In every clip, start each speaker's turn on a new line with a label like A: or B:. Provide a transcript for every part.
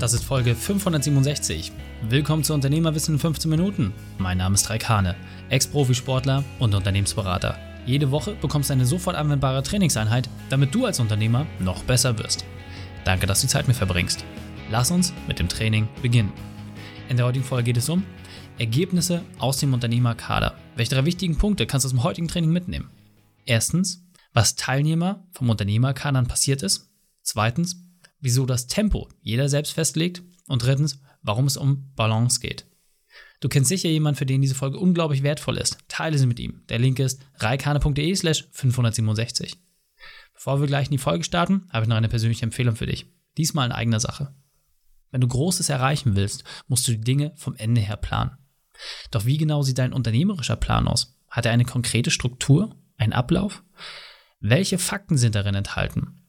A: Das ist Folge 567. Willkommen zu Unternehmerwissen in 15 Minuten. Mein Name ist Raikane, Ex-Profisportler und Unternehmensberater. Jede Woche bekommst du eine sofort anwendbare Trainingseinheit, damit du als Unternehmer noch besser wirst. Danke, dass du die Zeit mit verbringst. Lass uns mit dem Training beginnen. In der heutigen Folge geht es um Ergebnisse aus dem Unternehmerkader. Welche drei wichtigen Punkte kannst du aus dem heutigen Training mitnehmen? Erstens, was Teilnehmer vom Unternehmerkadern passiert ist. Zweitens, wieso das Tempo jeder selbst festlegt und drittens, warum es um Balance geht. Du kennst sicher jemanden, für den diese Folge unglaublich wertvoll ist. Teile sie mit ihm. Der Link ist reikane.de slash 567. Bevor wir gleich in die Folge starten, habe ich noch eine persönliche Empfehlung für dich. Diesmal in eigener Sache. Wenn du Großes erreichen willst, musst du die Dinge vom Ende her planen. Doch wie genau sieht dein unternehmerischer Plan aus? Hat er eine konkrete Struktur, einen Ablauf? Welche Fakten sind darin enthalten?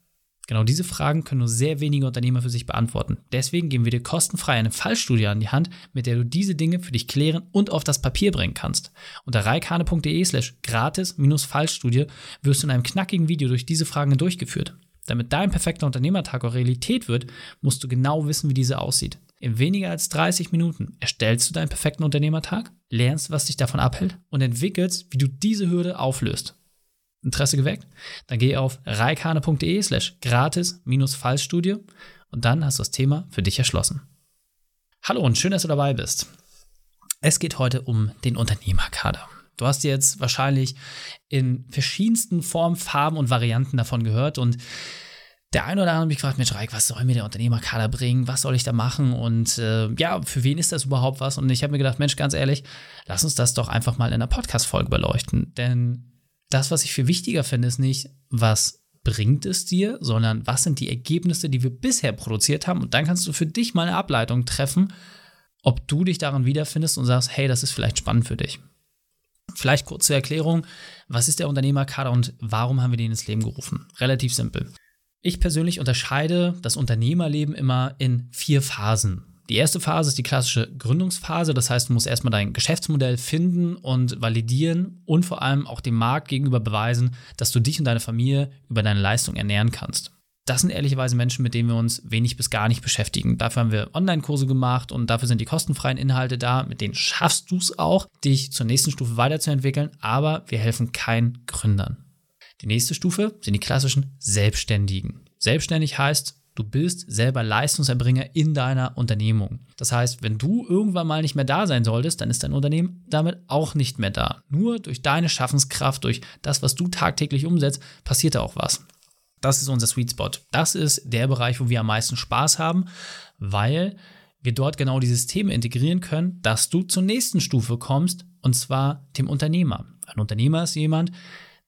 A: Genau diese Fragen können nur sehr wenige Unternehmer für sich beantworten. Deswegen geben wir dir kostenfrei eine Fallstudie an die Hand, mit der du diese Dinge für dich klären und auf das Papier bringen kannst. Unter reikane.de slash gratis-Fallstudie wirst du in einem knackigen Video durch diese Fragen durchgeführt. Damit dein perfekter Unternehmertag auch Realität wird, musst du genau wissen, wie diese aussieht. In weniger als 30 Minuten erstellst du deinen perfekten Unternehmertag, lernst, was dich davon abhält und entwickelst, wie du diese Hürde auflöst. Interesse geweckt? Dann geh auf reikane.de slash gratis-fallstudie und dann hast du das Thema für dich erschlossen. Hallo und schön, dass du dabei bist. Es geht heute um den Unternehmerkader. Du hast jetzt wahrscheinlich in verschiedensten Formen, Farben und Varianten davon gehört und der eine oder andere hat mich gefragt, Mensch, Reik, was soll mir der Unternehmerkader bringen? Was soll ich da machen? Und äh, ja, für wen ist das überhaupt was? Und ich habe mir gedacht, Mensch, ganz ehrlich, lass uns das doch einfach mal in einer Podcast-Folge beleuchten. Denn das, was ich viel wichtiger finde, ist nicht, was bringt es dir, sondern was sind die Ergebnisse, die wir bisher produziert haben. Und dann kannst du für dich mal eine Ableitung treffen, ob du dich daran wiederfindest und sagst, hey, das ist vielleicht spannend für dich. Vielleicht kurz zur Erklärung, was ist der Unternehmerkader und warum haben wir den ins Leben gerufen? Relativ simpel. Ich persönlich unterscheide das Unternehmerleben immer in vier Phasen. Die erste Phase ist die klassische Gründungsphase. Das heißt, du musst erstmal dein Geschäftsmodell finden und validieren und vor allem auch dem Markt gegenüber beweisen, dass du dich und deine Familie über deine Leistung ernähren kannst. Das sind ehrlicherweise Menschen, mit denen wir uns wenig bis gar nicht beschäftigen. Dafür haben wir Online-Kurse gemacht und dafür sind die kostenfreien Inhalte da. Mit denen schaffst du es auch, dich zur nächsten Stufe weiterzuentwickeln, aber wir helfen keinen Gründern. Die nächste Stufe sind die klassischen Selbstständigen. Selbstständig heißt, Du bist selber Leistungserbringer in deiner Unternehmung. Das heißt, wenn du irgendwann mal nicht mehr da sein solltest, dann ist dein Unternehmen damit auch nicht mehr da. Nur durch deine Schaffenskraft, durch das, was du tagtäglich umsetzt, passiert da auch was. Das ist unser Sweet Spot. Das ist der Bereich, wo wir am meisten Spaß haben, weil wir dort genau die Systeme integrieren können, dass du zur nächsten Stufe kommst, und zwar dem Unternehmer. Ein Unternehmer ist jemand,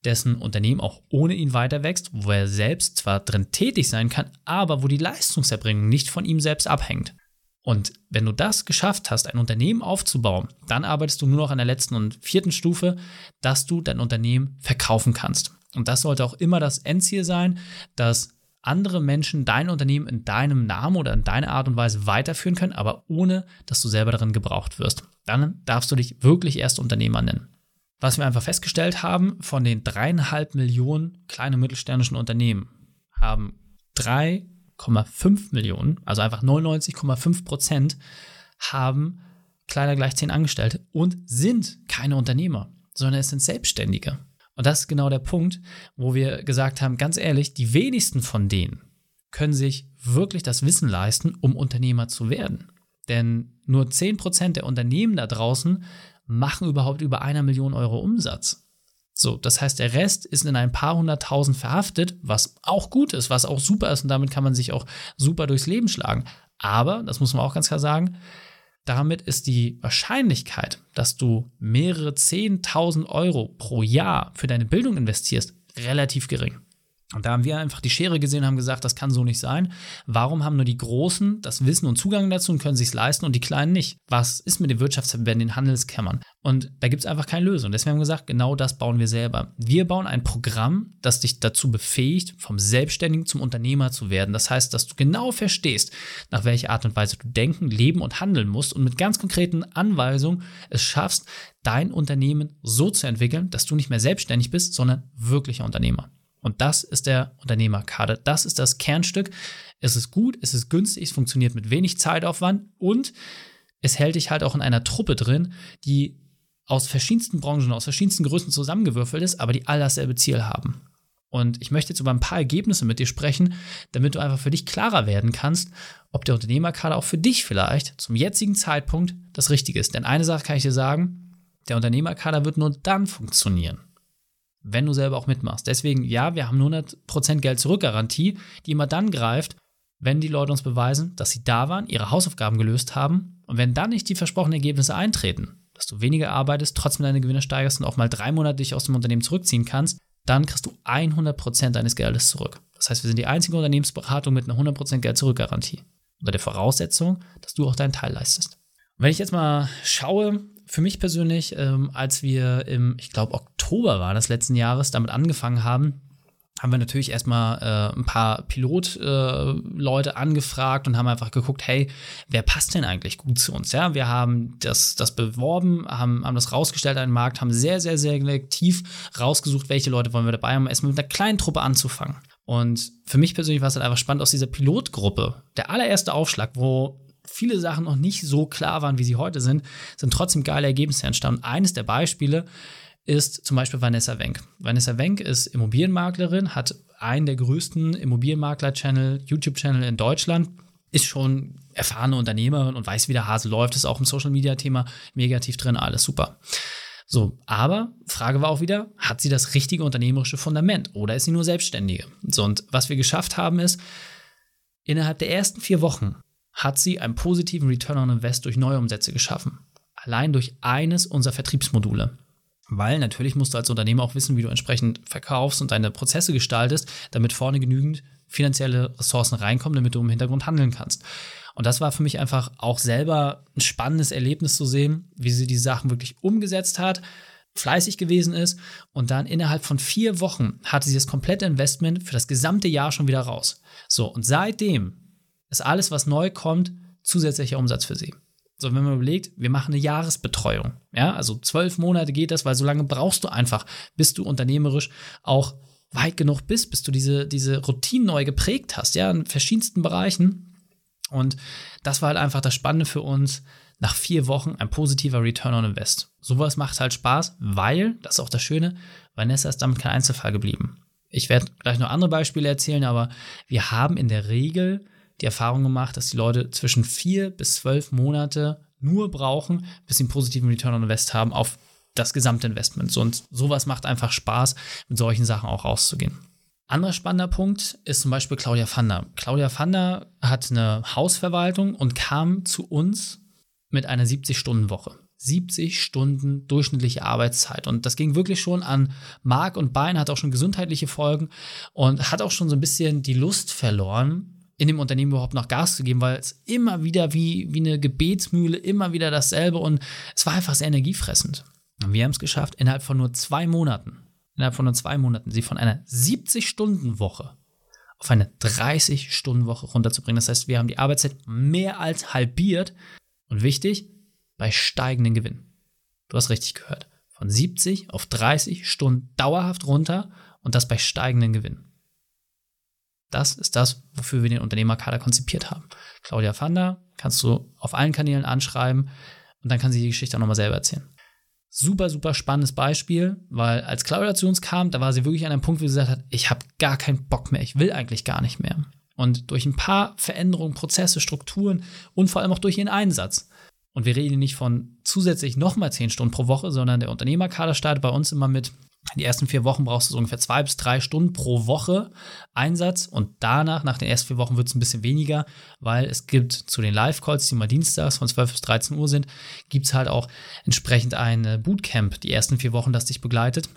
A: dessen Unternehmen auch ohne ihn weiter wächst, wo er selbst zwar drin tätig sein kann, aber wo die Leistungserbringung nicht von ihm selbst abhängt. Und wenn du das geschafft hast, ein Unternehmen aufzubauen, dann arbeitest du nur noch an der letzten und vierten Stufe, dass du dein Unternehmen verkaufen kannst. Und das sollte auch immer das Endziel sein, dass andere Menschen dein Unternehmen in deinem Namen oder in deiner Art und Weise weiterführen können, aber ohne, dass du selber darin gebraucht wirst. Dann darfst du dich wirklich erst Unternehmer nennen. Was wir einfach festgestellt haben, von den dreieinhalb Millionen kleinen und mittelständischen Unternehmen haben 3,5 Millionen, also einfach 99,5 Prozent, haben kleiner gleich 10 Angestellte und sind keine Unternehmer, sondern es sind Selbstständige. Und das ist genau der Punkt, wo wir gesagt haben, ganz ehrlich, die wenigsten von denen können sich wirklich das Wissen leisten, um Unternehmer zu werden. Denn nur 10% der Unternehmen da draußen machen überhaupt über einer Million Euro Umsatz. So, das heißt, der Rest ist in ein paar hunderttausend verhaftet, was auch gut ist, was auch super ist und damit kann man sich auch super durchs Leben schlagen. Aber, das muss man auch ganz klar sagen, damit ist die Wahrscheinlichkeit, dass du mehrere zehntausend Euro pro Jahr für deine Bildung investierst, relativ gering. Und da haben wir einfach die Schere gesehen und haben gesagt, das kann so nicht sein. Warum haben nur die Großen das Wissen und Zugang dazu und können sich leisten und die Kleinen nicht? Was ist mit den Wirtschaftsverbänden, den Handelskammern? Und da gibt es einfach keine Lösung. Deswegen haben wir gesagt, genau das bauen wir selber. Wir bauen ein Programm, das dich dazu befähigt, vom Selbstständigen zum Unternehmer zu werden. Das heißt, dass du genau verstehst, nach welcher Art und Weise du denken, leben und handeln musst und mit ganz konkreten Anweisungen es schaffst, dein Unternehmen so zu entwickeln, dass du nicht mehr selbstständig bist, sondern wirklicher Unternehmer. Und das ist der Unternehmerkader. Das ist das Kernstück. Es ist gut, es ist günstig, es funktioniert mit wenig Zeitaufwand und es hält dich halt auch in einer Truppe drin, die aus verschiedensten Branchen, aus verschiedensten Größen zusammengewürfelt ist, aber die all dasselbe Ziel haben. Und ich möchte jetzt über ein paar Ergebnisse mit dir sprechen, damit du einfach für dich klarer werden kannst, ob der Unternehmerkader auch für dich vielleicht zum jetzigen Zeitpunkt das Richtige ist. Denn eine Sache kann ich dir sagen, der Unternehmerkader wird nur dann funktionieren, wenn du selber auch mitmachst. Deswegen, ja, wir haben 100% Geld zurück Garantie, die immer dann greift, wenn die Leute uns beweisen, dass sie da waren, ihre Hausaufgaben gelöst haben und wenn dann nicht die versprochenen Ergebnisse eintreten, dass du weniger arbeitest, trotzdem deine Gewinne steigerst und auch mal drei Monate dich aus dem Unternehmen zurückziehen kannst, dann kriegst du 100% deines Geldes zurück. Das heißt, wir sind die einzige Unternehmensberatung mit einer 100% Geld-Zurück-Garantie. Unter der Voraussetzung, dass du auch deinen Teil leistest. Und wenn ich jetzt mal schaue, für mich persönlich, ähm, als wir im, ich glaube, Oktober war des letzten Jahres damit angefangen haben, haben wir natürlich erstmal äh, ein paar Pilotleute äh, angefragt und haben einfach geguckt, hey, wer passt denn eigentlich gut zu uns? Ja, wir haben das, das beworben, haben, haben das rausgestellt an den Markt, haben sehr, sehr, sehr selektiv rausgesucht, welche Leute wollen wir dabei haben, erstmal mit einer kleinen Truppe anzufangen. Und für mich persönlich war es halt einfach spannend aus dieser Pilotgruppe, der allererste Aufschlag, wo viele Sachen noch nicht so klar waren, wie sie heute sind, sind trotzdem geile Ergebnisse entstanden. Eines der Beispiele ist zum Beispiel Vanessa Wenk. Vanessa Wenk ist Immobilienmaklerin, hat einen der größten Immobilienmakler-Channel, YouTube-Channel in Deutschland, ist schon erfahrene Unternehmerin und weiß, wie der Hase läuft, ist auch im Social-Media-Thema negativ drin, alles super. So, aber Frage war auch wieder, hat sie das richtige unternehmerische Fundament oder ist sie nur Selbstständige? So, und was wir geschafft haben ist, innerhalb der ersten vier Wochen hat sie einen positiven Return on Invest durch neue Umsätze geschaffen. Allein durch eines unserer Vertriebsmodule. Weil natürlich musst du als Unternehmer auch wissen, wie du entsprechend verkaufst und deine Prozesse gestaltest, damit vorne genügend finanzielle Ressourcen reinkommen, damit du im Hintergrund handeln kannst. Und das war für mich einfach auch selber ein spannendes Erlebnis zu sehen, wie sie die Sachen wirklich umgesetzt hat, fleißig gewesen ist und dann innerhalb von vier Wochen hatte sie das komplette Investment für das gesamte Jahr schon wieder raus. So, und seitdem ist alles, was neu kommt, zusätzlicher Umsatz für sie. So, wenn man überlegt, wir machen eine Jahresbetreuung. Ja, also zwölf Monate geht das, weil so lange brauchst du einfach, bis du unternehmerisch auch weit genug bist, bis du diese, diese Routinen neu geprägt hast, ja, in verschiedensten Bereichen. Und das war halt einfach das Spannende für uns. Nach vier Wochen ein positiver Return on Invest. Sowas macht halt Spaß, weil, das ist auch das Schöne, Vanessa ist damit kein Einzelfall geblieben. Ich werde gleich noch andere Beispiele erzählen, aber wir haben in der Regel die Erfahrung gemacht, dass die Leute zwischen vier bis zwölf Monate nur brauchen, bis sie einen positiven Return on Invest haben auf das gesamte Investment. Und sowas macht einfach Spaß, mit solchen Sachen auch rauszugehen. Anderer spannender Punkt ist zum Beispiel Claudia Fander. Claudia Fander hat eine Hausverwaltung und kam zu uns mit einer 70-Stunden-Woche. 70 Stunden durchschnittliche Arbeitszeit. Und das ging wirklich schon an Mark und Bein, hat auch schon gesundheitliche Folgen und hat auch schon so ein bisschen die Lust verloren, in dem Unternehmen überhaupt noch Gas zu geben, weil es immer wieder wie, wie eine Gebetsmühle, immer wieder dasselbe und es war einfach sehr energiefressend. Und wir haben es geschafft, innerhalb von nur zwei Monaten, innerhalb von nur zwei Monaten, sie von einer 70-Stunden-Woche auf eine 30-Stunden-Woche runterzubringen. Das heißt, wir haben die Arbeitszeit mehr als halbiert und wichtig, bei steigenden Gewinn. Du hast richtig gehört. Von 70 auf 30 Stunden dauerhaft runter und das bei steigenden Gewinn. Das ist das, wofür wir den Unternehmerkader konzipiert haben. Claudia Fander kannst du auf allen Kanälen anschreiben und dann kann sie die Geschichte auch nochmal selber erzählen. Super, super spannendes Beispiel, weil als Claudia zu uns kam, da war sie wirklich an einem Punkt, wo sie gesagt hat, ich habe gar keinen Bock mehr, ich will eigentlich gar nicht mehr. Und durch ein paar Veränderungen, Prozesse, Strukturen und vor allem auch durch ihren Einsatz. Und wir reden nicht von zusätzlich nochmal zehn Stunden pro Woche, sondern der Unternehmerkader startet bei uns immer mit die ersten vier Wochen brauchst du so ungefähr zwei bis drei Stunden pro Woche Einsatz und danach, nach den ersten vier Wochen, wird es ein bisschen weniger, weil es gibt zu den Live-Calls, die mal dienstags von 12 bis 13 Uhr sind, gibt es halt auch entsprechend ein Bootcamp, die ersten vier Wochen, das dich begleitet.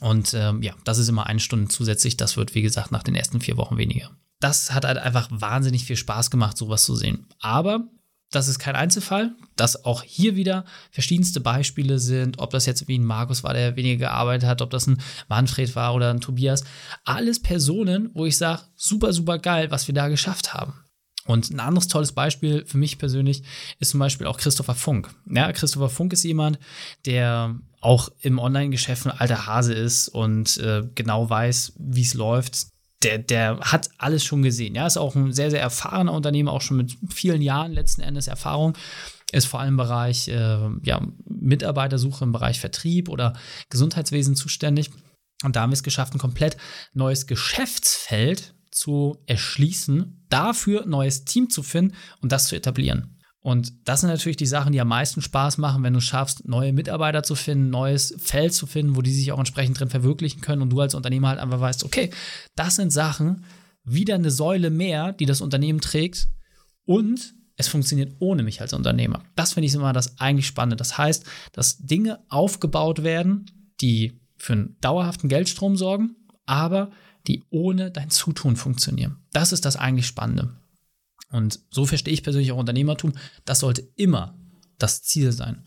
A: Und ähm, ja, das ist immer eine Stunde zusätzlich. Das wird, wie gesagt, nach den ersten vier Wochen weniger. Das hat halt einfach wahnsinnig viel Spaß gemacht, sowas zu sehen. Aber das ist kein Einzelfall, dass auch hier wieder verschiedenste Beispiele sind, ob das jetzt wie ein Markus war, der weniger gearbeitet hat, ob das ein Manfred war oder ein Tobias. Alles Personen, wo ich sage, super, super geil, was wir da geschafft haben. Und ein anderes tolles Beispiel für mich persönlich ist zum Beispiel auch Christopher Funk. Ja, Christopher Funk ist jemand, der auch im Online-Geschäft ein alter Hase ist und äh, genau weiß, wie es läuft. Der, der hat alles schon gesehen. Ja, ist auch ein sehr, sehr erfahrener Unternehmer, auch schon mit vielen Jahren letzten Endes Erfahrung. Ist vor allem im Bereich äh, ja, Mitarbeitersuche im Bereich Vertrieb oder Gesundheitswesen zuständig. Und da haben wir es geschafft, ein komplett neues Geschäftsfeld zu erschließen, dafür ein neues Team zu finden und das zu etablieren. Und das sind natürlich die Sachen, die am meisten Spaß machen, wenn du schaffst, neue Mitarbeiter zu finden, neues Feld zu finden, wo die sich auch entsprechend drin verwirklichen können und du als Unternehmer halt einfach weißt, okay, das sind Sachen, wieder eine Säule mehr, die das Unternehmen trägt und es funktioniert ohne mich als Unternehmer. Das finde ich immer das eigentlich Spannende. Das heißt, dass Dinge aufgebaut werden, die für einen dauerhaften Geldstrom sorgen, aber die ohne dein Zutun funktionieren. Das ist das eigentlich Spannende. Und so verstehe ich persönlich auch Unternehmertum. Das sollte immer das Ziel sein.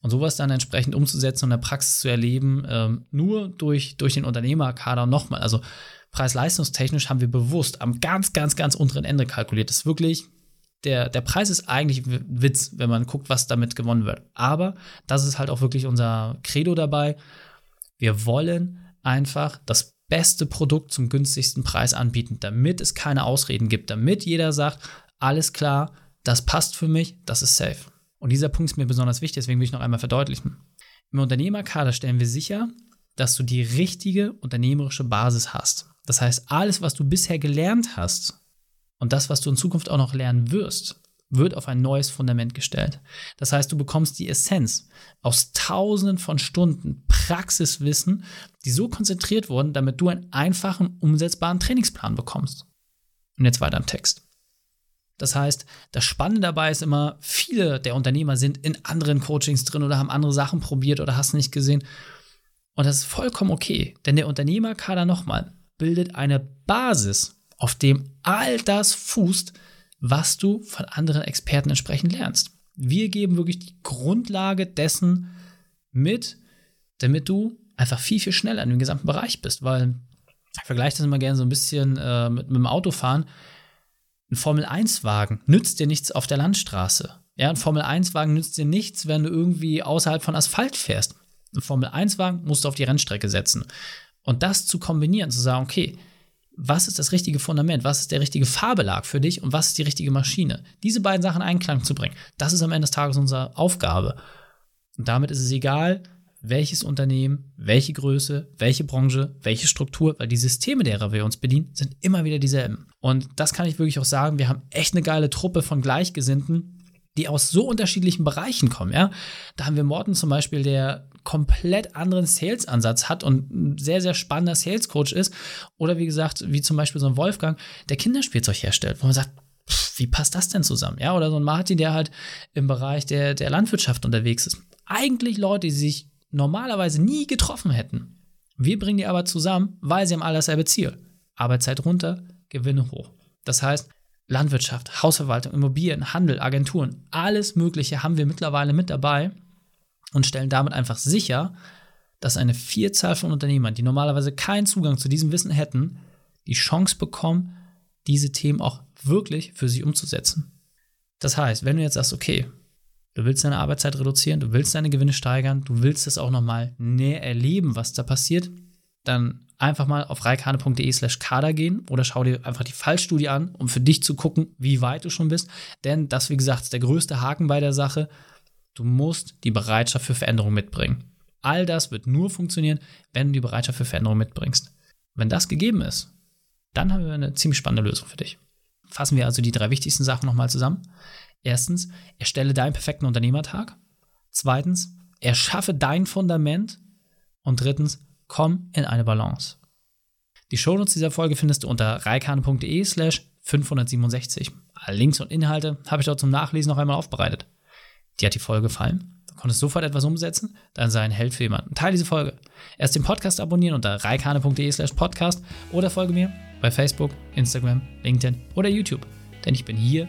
A: Und sowas dann entsprechend umzusetzen und in der Praxis zu erleben, ähm, nur durch, durch den Unternehmerkader nochmal. Also preis-leistungstechnisch haben wir bewusst am ganz, ganz, ganz unteren Ende kalkuliert. Das ist wirklich, der, der Preis ist eigentlich Witz, wenn man guckt, was damit gewonnen wird. Aber das ist halt auch wirklich unser Credo dabei. Wir wollen einfach das beste Produkt zum günstigsten Preis anbieten, damit es keine Ausreden gibt, damit jeder sagt, alles klar, das passt für mich, das ist safe. Und dieser Punkt ist mir besonders wichtig, deswegen will ich noch einmal verdeutlichen. Im Unternehmerkader stellen wir sicher, dass du die richtige unternehmerische Basis hast. Das heißt, alles, was du bisher gelernt hast und das, was du in Zukunft auch noch lernen wirst, wird auf ein neues Fundament gestellt. Das heißt, du bekommst die Essenz aus tausenden von Stunden Praxiswissen, die so konzentriert wurden, damit du einen einfachen, umsetzbaren Trainingsplan bekommst. Und jetzt weiter im Text. Das heißt, das Spannende dabei ist immer, viele der Unternehmer sind in anderen Coachings drin oder haben andere Sachen probiert oder hast nicht gesehen. Und das ist vollkommen okay, denn der Unternehmerkader nochmal bildet eine Basis, auf dem all das fußt, was du von anderen Experten entsprechend lernst. Wir geben wirklich die Grundlage dessen mit, damit du einfach viel, viel schneller in dem gesamten Bereich bist, weil ich vergleiche das immer gerne so ein bisschen äh, mit, mit dem Autofahren. Ein Formel-1-Wagen nützt dir nichts auf der Landstraße. Ja, ein Formel-1-Wagen nützt dir nichts, wenn du irgendwie außerhalb von Asphalt fährst. Ein Formel-1-Wagen musst du auf die Rennstrecke setzen. Und das zu kombinieren, zu sagen, okay, was ist das richtige Fundament, was ist der richtige Fahrbelag für dich und was ist die richtige Maschine. Diese beiden Sachen in Einklang zu bringen, das ist am Ende des Tages unsere Aufgabe. Und damit ist es egal, welches Unternehmen, welche Größe, welche Branche, welche Struktur, weil die Systeme, derer wir uns bedienen, sind immer wieder dieselben. Und das kann ich wirklich auch sagen, wir haben echt eine geile Truppe von Gleichgesinnten, die aus so unterschiedlichen Bereichen kommen, ja. Da haben wir Morten zum Beispiel, der komplett anderen Sales-Ansatz hat und ein sehr, sehr spannender Sales-Coach ist. Oder wie gesagt, wie zum Beispiel so ein Wolfgang, der Kinderspielzeug herstellt, wo man sagt, wie passt das denn zusammen? Ja, oder so ein Martin, der halt im Bereich der, der Landwirtschaft unterwegs ist. Eigentlich Leute, die sich normalerweise nie getroffen hätten. Wir bringen die aber zusammen, weil sie haben all dasselbe Ziel. Arbeitszeit runter, Gewinne hoch. Das heißt, Landwirtschaft, Hausverwaltung, Immobilien, Handel, Agenturen, alles Mögliche haben wir mittlerweile mit dabei und stellen damit einfach sicher, dass eine Vielzahl von Unternehmern, die normalerweise keinen Zugang zu diesem Wissen hätten, die Chance bekommen, diese Themen auch wirklich für sich umzusetzen. Das heißt, wenn du jetzt sagst, okay, du willst deine Arbeitszeit reduzieren, du willst deine Gewinne steigern, du willst es auch nochmal näher erleben, was da passiert, dann einfach mal auf reikane.de slash kader gehen oder schau dir einfach die Fallstudie an, um für dich zu gucken, wie weit du schon bist. Denn das, wie gesagt, ist der größte Haken bei der Sache. Du musst die Bereitschaft für Veränderung mitbringen. All das wird nur funktionieren, wenn du die Bereitschaft für Veränderung mitbringst. Wenn das gegeben ist, dann haben wir eine ziemlich spannende Lösung für dich. Fassen wir also die drei wichtigsten Sachen nochmal zusammen. Erstens, erstelle deinen perfekten Unternehmertag. Zweitens, erschaffe dein Fundament. Und drittens, komm in eine Balance. Die Shownotes dieser Folge findest du unter reikane.de slash 567. Alle Links und Inhalte habe ich dort zum Nachlesen noch einmal aufbereitet. Dir hat die Folge gefallen? Du konntest sofort etwas umsetzen? Dann sei ein Held für jemanden. Teil diese Folge. Erst den Podcast abonnieren unter reikane.de slash podcast oder folge mir bei Facebook, Instagram, LinkedIn oder YouTube. Denn ich bin hier,